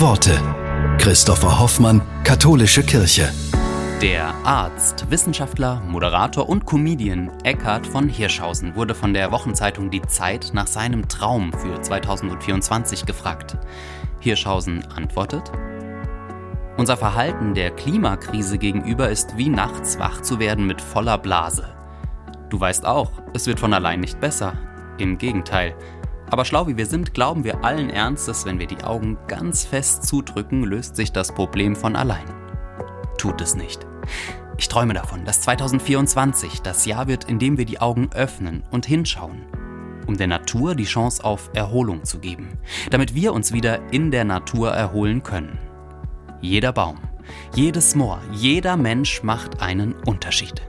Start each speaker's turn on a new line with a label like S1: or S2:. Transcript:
S1: Worte. Christopher Hoffmann, Katholische Kirche.
S2: Der Arzt, Wissenschaftler, Moderator und Comedian Eckhard von Hirschhausen wurde von der Wochenzeitung Die Zeit nach seinem Traum für 2024 gefragt. Hirschhausen antwortet: Unser Verhalten der Klimakrise gegenüber ist wie nachts wach zu werden mit voller Blase. Du weißt auch, es wird von allein nicht besser. Im Gegenteil, aber schlau wie wir sind, glauben wir allen Ernstes, wenn wir die Augen ganz fest zudrücken, löst sich das Problem von allein. Tut es nicht. Ich träume davon, dass 2024 das Jahr wird, in dem wir die Augen öffnen und hinschauen, um der Natur die Chance auf Erholung zu geben, damit wir uns wieder in der Natur erholen können. Jeder Baum, jedes Moor, jeder Mensch macht einen Unterschied.